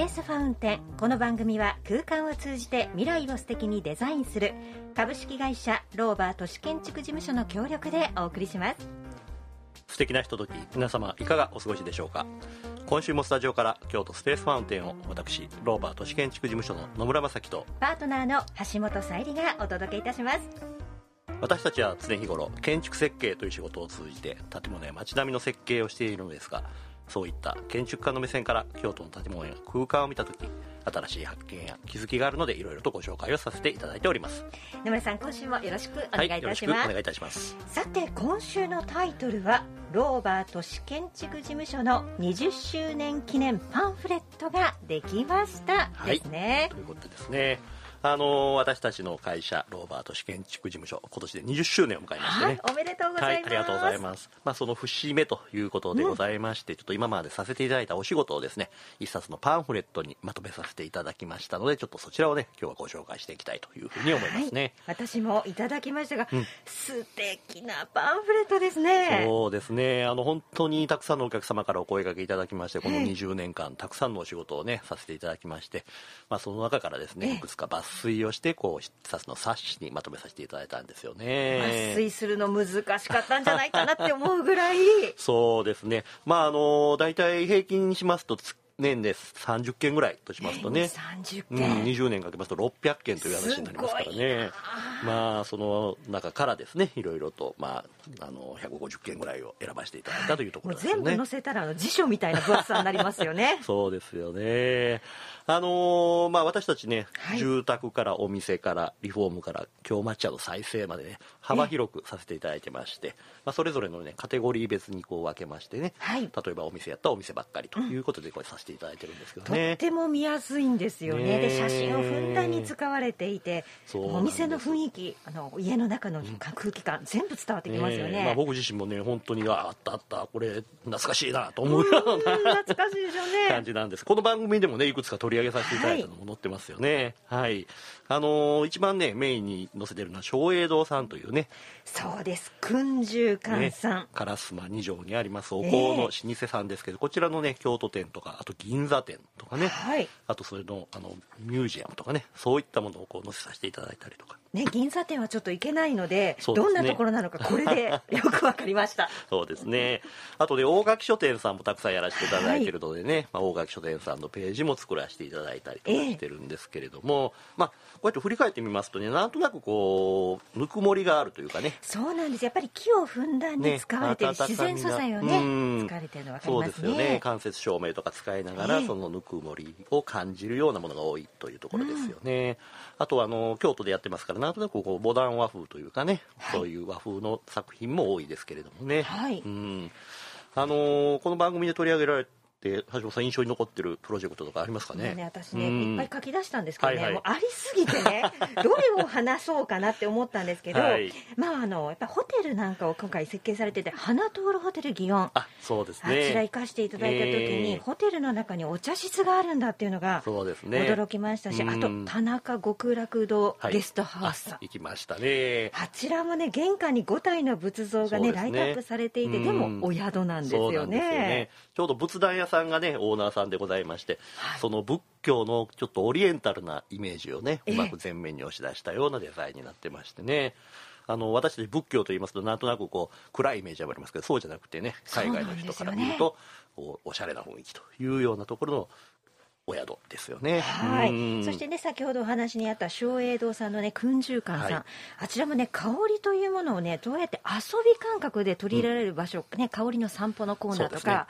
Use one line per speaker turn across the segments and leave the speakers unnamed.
ペースファウンテン。この番組は空間を通じて未来を素敵にデザインする株式会社ローバー都市建築事務所の協力でお送りします。
素敵なひととき皆様いかがお過ごしでしょうか？今週もスタジオから京都スペースファウンテンを私ローバー都市建築事務所の野村正樹と
パートナーの橋本さゆりがお届けいたします。
私たちは常日頃建築設計という仕事を通じて建物や街並みの設計をしているのですがそういった建築家の目線から京都の建物や空間を見た時新しい発見や気づきがあるのでいろいろとご紹介をさせていただいております。
野村さん今週もよろしくお願いいたします、
はい、よろしくお願いいたします。
さて今週のタイトルはローバー都市建築事務所の20周年記念パンフレットができました。ですね、
はい、ということですねあの私たちの会社ローバー都市建築事務所今年で20周年を迎えましてね、はい、
おめでとうございます、はい、
ありがとうございます。まあその節目ということでございまして、うん、ちょっと今までさせていただいたお仕事をですね一冊のパンフレットにまとめさせていただきましたのでちょっとそちらをね今日はご紹介していきたいというふうに思いますね、
はい、私もいただきましたが、うん、素敵なパンフレットですね。
そうですね。あの本当にたくさんのお客様からお声掛けいただきましてこの20年間たくさんのお仕事をねさせていただきましてまあその中からですねいくつか抜粋をしてこうを一冊の冊子にまとめさせていただいたんですよね。
抜粋するの難しかったんじゃないかなって思うぐらい。
そうですね。まああの大体平均にしますと年で30件ぐらいとしますとね、
30件、
うん、20年かけますと600件という話になりますからね。まあその中からですねいろいろと、まあ、あの150件ぐらいを選ばせていただいたというところですね。
全部載せたら辞書みたいな分厚さになりますよね。
そうですよね。あのー、まあ私たちね、はい、住宅からお店からリフォームから京抹茶の再生までね幅広くさせていただいてまして、まあ、それぞれのねカテゴリー別にこう分けましてね、はい、例えばお店やったらお店ばっかりということでこれさせていただいてるんですけどね、
とっても見やすいんですよね、ね、で写真をふんだんに使われていてお店の雰囲気あの家の中の空気感、うん、全部伝わってきますよね、
まあ、僕自身もね本当にあったあったこれ懐かしいなと思うような
懐かしいでしょうね。
感じなんです。この番組でもねいくつか取り上げさせていただいたのも載ってますよね。はい、はい、あのー、一番ねメインに載せてるのは松栄堂さんというね。
そうです。訓中館さん、ね、
烏丸二条にありますお香の老舗さんですけど、えー、こちらのね京都店とかあと銀座店とかね、はい、あとそれのあのミュージアムとかね。そういったものをこう載せさせていただいたりとか。
ね、銀座店はちょっと行けないので、ね、どんなところなのかこれで よくわかりました。
そうですね。あとで大垣書店さんもたくさんやらせていただいてるのでね、はい、まあ、大垣書店さんのページも作らせていただいたりとかしてるんですけれども、えー、まあこうやって振り返ってみますとねなんとなくこうぬくもりがあるというかね。
そうなんです。やっぱり木をふんだんに使われてる、ね、自然素材をね使われてるの分かりますね。そうですよね。
間接照明とか使いながら、えー、そのぬくもりを感じるようなものが多いというところですよね、うん、あとはあの京都でやってますからなんとなくこうモダン和風というかね、はい、そういう和風の作品も多いですけれどもね、はい、うん。あのー、この番組で取り上げられって橋本さん印象に残ってるプロジェクトとかありますかね？
ね私ね、いっぱい書き出したんですけどね、はいはい、もうありすぎてね どれを話そうかなって思ったんですけど、はい、まああのやっぱホテルなんかを今回設計されてて花通るホテル祇園。
あそうですね。
あちら行かしていただいた時に、えー、ホテルの中にお茶室があるんだっていうのがそうですね。驚きましたし、あと田中極楽堂ゲストハウス。さん、
行きましたね。
あちらもね玄関に5体の仏像がね、ね、ライトアップされていてでもお宿なんですよね、ね、
ちょうど仏壇屋さんがねオーナーさんでございまして、はい、その仏教のちょっとオリエンタルなイメージをねうまく前面に押し出したようなデザインになってましてね、あの私たち仏教と言いますとなんとなくこう暗いイメージがありますけどそうじゃなくてね海外の人から見ると、ね、おしゃれな雰囲気というようなところのお宿ですよね。
はい。そしてね、先ほどお話にあった松栄堂さんのね、訓中館さん、はい、あちらもね、香りというものをね、どうやって遊び感覚で取り入れられる場所、うん、ね、香りの散歩のコーナーとか、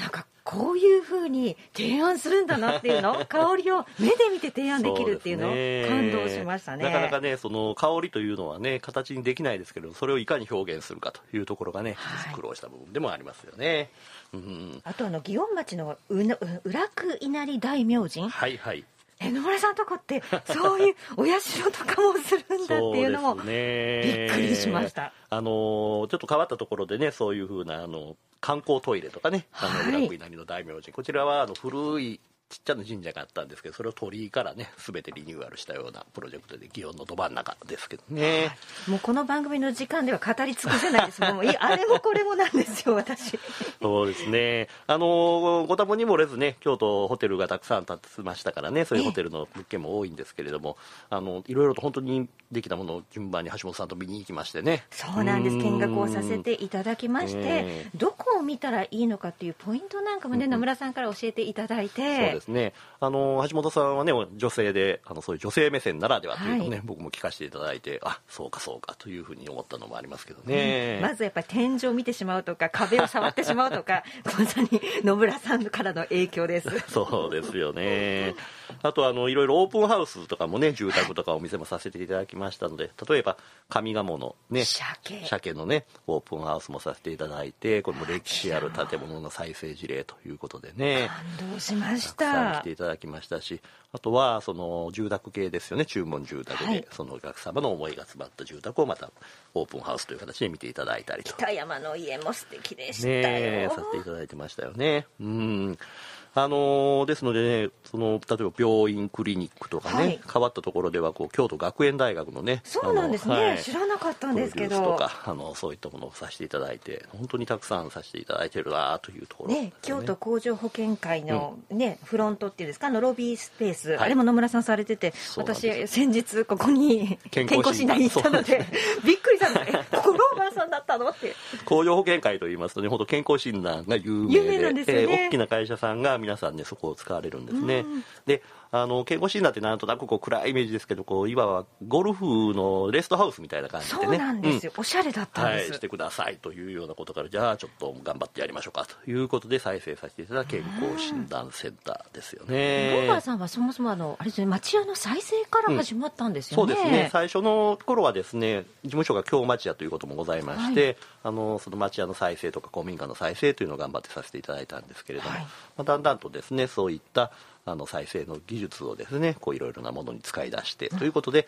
なんかこういうふうに提案するんだなっていうの？香りを目で見て提案できるっていうの？を感動しましたね。
なかなかねその香りというのはね形にできないですけどそれをいかに表現するかというところがね、はい、苦労した部分でもありますよね、
うん、あとあの祇園町のうの裏久稲荷大明神？
はいはい。
え野村さんとこってそういうお社とかもするんだっていうのもびっくりしました、
あのちょっと変わったところでねそういうふうなあの観光トイレとかね、あの、はい、裏稲荷の大明神こちらはあの古いちっちゃな神社があったんですけどそれを鳥居からね全てリニューアルしたようなプロジェクトで祇園のど真ん中ですけどね、
もうこの番組の時間では語り尽くせないです。もういあれもこれもなんですよ私。
そうですね。あのご多分にもれずね京都ホテルがたくさん建てましたからねそういうホテルの物件も多いんですけれどもあのいろいろと本当にできたものを順番に橋本さんと見に行きましてね。
そうなんです。見学をさせていただきましてどこを見たらいいのかっていうポイントなんかもね、野村さんから教えていただいて
ですね。あの橋本さんはね女性であのそういう女性目線ならではというのをね、はい、僕も聞かせていただいてあそうかそうかというふうに思ったのもありますけどね、
うん、まずやっぱり天井を見てしまうとか壁を触ってしまうとか まさに野村さんからの影響です。
そうですよねあとあのいろいろオープンハウスとかもね住宅とかお店もさせていただきましたので例えば上賀茂のね
鮭。
鮭のねオープンハウスもさせていただいてこれも歴史ある建物の再生事例ということでね
感動しました。
たくさん来ていただきましたしあとはその住宅系ですよね注文住宅で、はい、そのお客様の思いが詰まった住宅をまたオープンハウスという形で見ていただいたりと。
北山の家も素敵でした
ねさせていただいてましたよね。うんあのー、ですのでねその例えば病院クリニックとかね、はい、変わったところではこう京都学園大学のね
そうなんですね、はい、知らなかったんですけど。
とかあのそういったものをさせていただいて本当にたくさんさせていただいてるなというところ、ね、
ね、京都工場保険会のね、うん、フロントっていうんですか？のロビースペース、はい、あれも野村さんされてて私先日ここに健康診断。に行ったのでびっくりしたの。でここローバーさんだったの？って。
工場保険会といいますとね本当健康診断が有名で
有名なんですよね、
えー、大きな会社さんが皆さんねそこを使われるんですね。であの健康診断ってなんとなくこう暗いイメージですけどこういわばゴルフのレストハウスみたいな感じでね。
そうなんですよ、うん、おしゃれだったんです、
はい、してくださいというようなことからじゃあちょっと頑張ってやりましょうかということで再生させていただく健康診断センターですよね。
ローバーさんはそもそもあのあれですね町屋の再生から始まったんですよ
ね、うん、そうですね。最初の頃はですね事務所が京町屋ということもございまして、はい、あのその町屋の再生とか古民家の再生というのを頑張ってさせていただいたんですけれども、はい、まあ、だんだんとですね。そういったあの再生の技術をですねこういろいろなものに使い出して。ということで、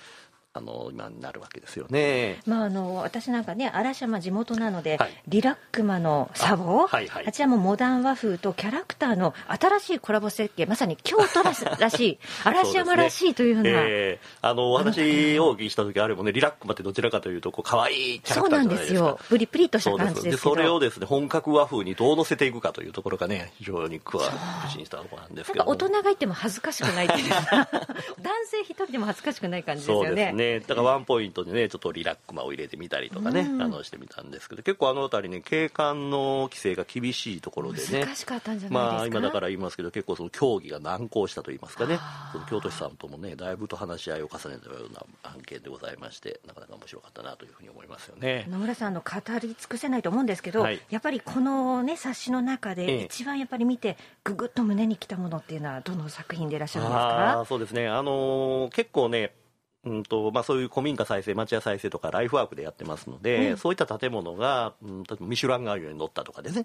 あの今になるわけですよね。
まああの私なんかね嵐山地元なので、はい、リラックマのサボ、はいはい、あちらもモダン和風とキャラクターの新しいコラボ設計まさに京都らしらしい 嵐山らしいというふうな、ねえ
ー、あのお話をお聞きした時あれもねリラックマってどちらかというとこう可愛いキャラクターじゃないですか。そうなんですよ。
プリプリとした感じです
それをですね本格和風にどう乗せていくかというところがね非常に詳しいしたところなんですけど。
大人がいても恥ずかしくないっていう 男性一人でも恥ずかしくない感じですよね。ね。
だからワンポイントでねちょっとリラックマを入れてみたりとかね、うん、あのしてみたんですけど結構あの辺りね景観の規制が厳しいところでね
難しかったんじゃないですか、まあ、
今だから言いますけど結構その協議が難航したと言いますかね。その京都市さんともねだいぶと話し合いを重ねたような案件でございましてなかなか面白かったなというふうに思いますよね。
野村さんの語り尽くせないと思うんですけど、はい、やっぱりこのね冊子の中で一番やっぱり見てぐぐっと胸にきたものっていうのはどの作品でいらっしゃるんですか？
そうですね。あのー、結構ねうんとまあ、そういう古民家再生、町屋再生とかライフワークでやってますので、うん、そういった建物が、うん、例えばミシュランガイドに乗ったとかですね、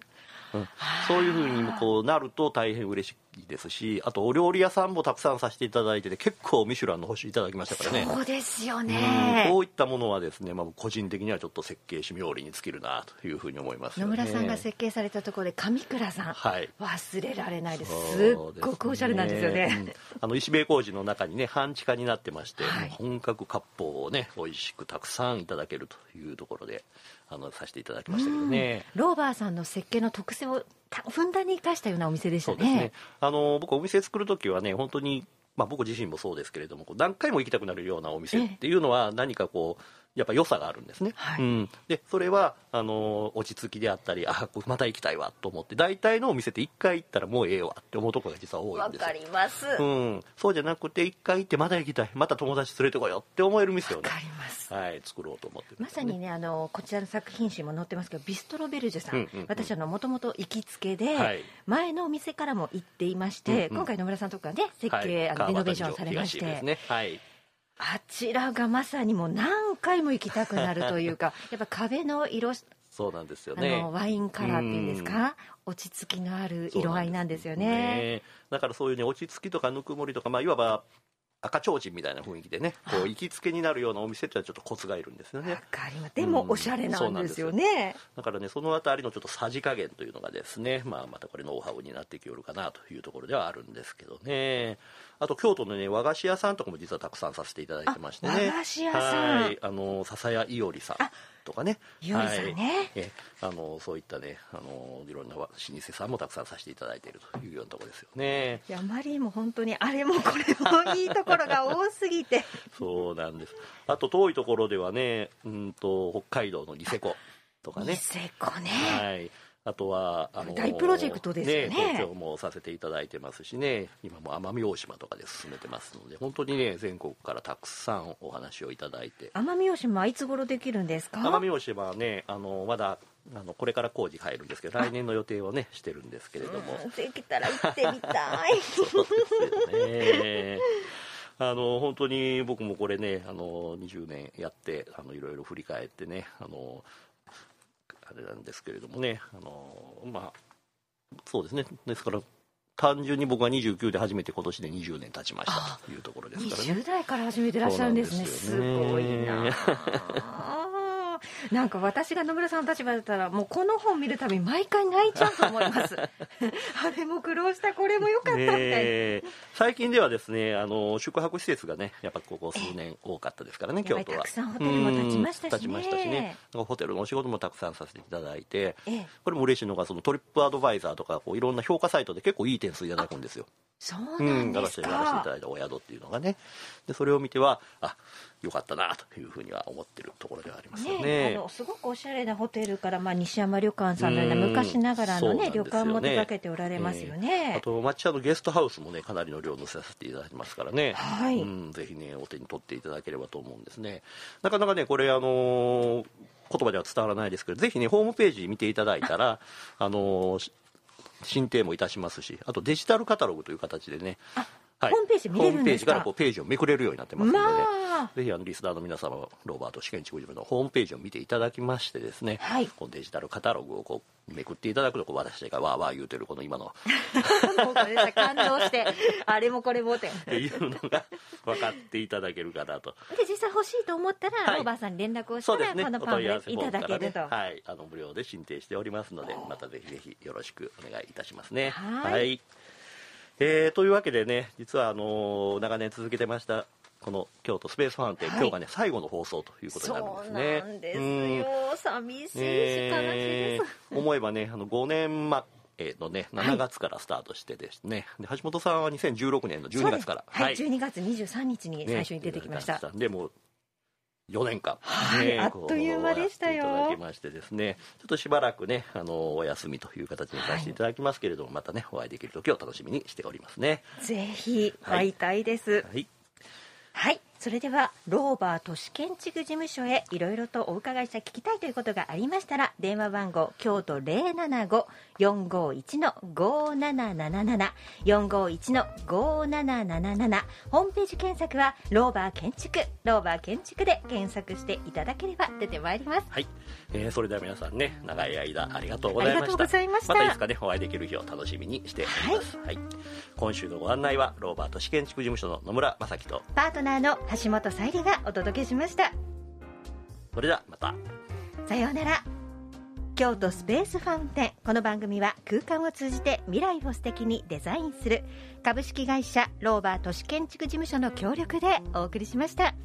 うん、そういうふうにこうなると大変嬉しいですしあとお料理屋さんもたくさんさせていただいてて結構ミシュランの星いただきましたからね。
そうですよね、
こういったものはですね、まあ、個人的にはちょっと設計士冥利に尽きるなというふうに思います、
ね、野村さんが設計されたところで上倉さん、はい、忘れられないです。すっごくおしゃれなんですよね、ね、
あの石塀工事の中にね半地下になってまして、はい、本格割烹をね美味しくたくさんいただけるというところであのさせていただきましたけどね、
ローバーさんの設計の特性をふんだんに生かしたようなお店でしたね。ね。
あの僕お店作る時はね本当にまあ僕自身もそうですけれども何回も行きたくなるようなお店っていうのは何かこうやっぱ良さがあるんですね。はい、うん、でそれはあの落ち着きであったりあまた行きたいわと思って大体のお店って1回行ったらもうええわって思うところが実は多いんです
わかります、
うん、そうじゃなくて1回行ってまた行きたい。また友達連れてこようって思える店をね
かります。
はい作ろうと思って、ね、
まさにねあのこちらの作品集も載ってますけどビストロベルジュさん。うんうんうん、私はもともと行きつけで、はい、前のお店からも行っていまして、うんうん、今回野村さんとかね設計、はい、あのリノベーションされまして、
ね、はい
あちらがまさにもう何回も行きたくなるというか やっぱ壁の色
そうなんですよね。
ワインカラーっていうんですか、落ち着きのある色合いなんですよね、ね、
だからそういうね落ち着きとかぬくもりとか、まあ、いわば赤ちょうちんみたいな雰囲気でねこう行きつけになるようなお店ってのはちょっとコツがいるんですよね。
わかります。でもおしゃれなんですよね、
だからねそのあたりのちょっとさじ加減というのがですね、まあ、またこれノウハウになってきよるかなというところではあるんですけどね。あと京都のね和菓子屋さんとかも実はたくさんさせていただいてましてね。
和菓子屋さん。
はい。あの笹谷いおりさんとかね。
さんね。
はい。えあのそういったねあのいろんな老舗さんもたくさんさせていただいているというようなところですよね。
いやマリーも本当にあれもこれもいいところが多すぎて。
そうなんです。あと遠いところではねうんと北海道のニセコとかね。
ニセコね、
はいあとはあの
大プロジェクトですよね。
東京もさせていただいてますしね。今も奄美大島とかで進めてますので本当にね全国からたくさんお話をいただいて。
奄美大島はいつ頃できるんですか？
奄美大島はねあのまだあのこれから工事入るんですけど来年の予定をねしてるんですけれども。
うんできたら行ってみたい。
そうですよね。あの本当に僕もこれねあの20年やってあのいろいろ振り返ってねあのあれなんですけれどもねあのまあそうですね。ですから単純に僕は29で初めて今年で20年経ちましたというところですからね。
20代から始めてらっしゃるんですね。
す
すごいなあ なんか私が野村さんの立場だったらもうこの本見るたび毎回泣いちゃうと思います。あれも苦労したこれもよかったみたいな、
ね最近ではですねあの宿泊施設がねやっぱここ数年多かったですからね京都は。
たくさんホテルも建ちましたしね。
ちましたしね。ホテルのお仕事もたくさんさせていただいて
ええ。
これも嬉しいのがそのトリップアドバイザーとかこういろんな評価サイトで結構いい点数いただくんですよ。
そう
う
なんです
んやらせてやらせていた
か、
だいたお宿っていうのがね。でそれを見てはあよかったなというふうには思ってるところではありますよ
ね。
ね
あのすごくおしゃれなホテルから、まあ、西山旅館さんのような
うん。
昔ながらの、ね、
ね。
旅館も手掛けておられますよね。
あと抹茶のゲストハウスもねかなりの量載せさせていただいてますからね、
はい。
うん、ぜひねお手に取っていただければと思うんですね。なかなかねこれあのー言葉では伝わらないですけどぜひねホームページ見ていただいたらあのーし申請もいたしますしあとデジタルカタログという形でねはい。
ホームページ見れるんですか？
ホームページからこうページをめくれるようになってますのでね、
まあ。
ぜひあのリスナーの皆様はローバート試験地区事務のホームページを見ていただきましてですね、
はい。
こうデジタルカタログをこうめくっていただくとこう私たちがわーわー言うてるこの今の。
もうこれで感動してあれもこれもって。
っていうのが分かっていただけるかなと。
で実際欲しいと思ったら、
はい。
ローバーさんに連絡をしたら、
ね。
この
お
パンフレットいただけると、
ね、はい、あの無料で申請しておりますので、またぜひぜひよろしくお願いいたしますね。
はい
えーというわけでね、実はあのー長年続けてました。この京都スペースファウンテン、
はい。
今日がね最後の放送ということになるん
そう
ですね。
なんです
うん。
よ寂しいし悲しい
え
です、
ー。思えばねあの5年前のね7月からスタートしてですね、で橋本さんは2016年の12月から。
そうです。はい、12月23日に最初に出てきました、
ねでもう4年間、
はい
ね
あっという間でしたよ。
いただきましてですねちょっとしばらくねあのお休みという形にさせていただきますけれども、またねお会いできる時を楽しみにしておりますね。
ぜひ会いたいです、
はい。
はいそれではローバー都市建築事務所へいろいろとお伺いした聞きたいということがありましたら電話番号京都075-451の5777 451の5777ホームページ検索はローバー建築ローバー建築で検索していただければ出てまいります。
はい、えーそれでは皆さんね長い間ありがとうございました。
ありがとうございました。
たいつかねお会いできる日を楽しみにしております、はい。今週のご案内はローバー都市建築事務所の野村正樹と
パートナーの橋本さゆりがお届けしました。
それではまた。
さようなら。京都スペースファウンテン。この番組は空間を通じて未来を素敵にデザインする株式会社ローバー都市建築事務所の協力でお送りしました。